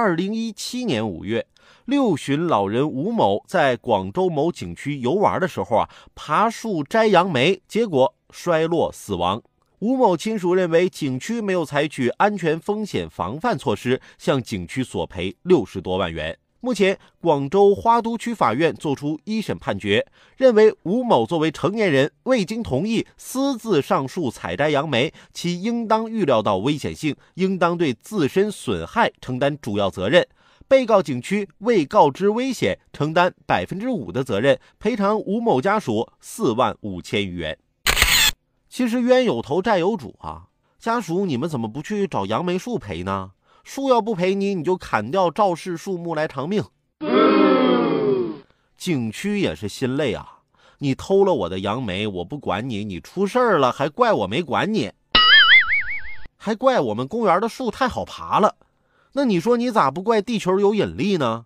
二零一七年五月，六旬老人吴某在广州某景区游玩的时候啊，爬树摘杨梅，结果摔落死亡。吴某亲属认为景区没有采取安全风险防范措施，向景区索赔六十多万元。目前，广州花都区法院作出一审判决，认为吴某作为成年人，未经同意私自上树采摘杨梅，其应当预料到危险性，应当对自身损害承担主要责任。被告景区未告知危险，承担百分之五的责任，赔偿吴某家属四万五千余元。其实冤有头债有主啊，家属你们怎么不去找杨梅树赔呢？树要不赔你，你就砍掉肇事树木来偿命。景区也是心累啊，你偷了我的杨梅，我不管你，你出事儿了还怪我没管你，还怪我们公园的树太好爬了。那你说你咋不怪地球有引力呢？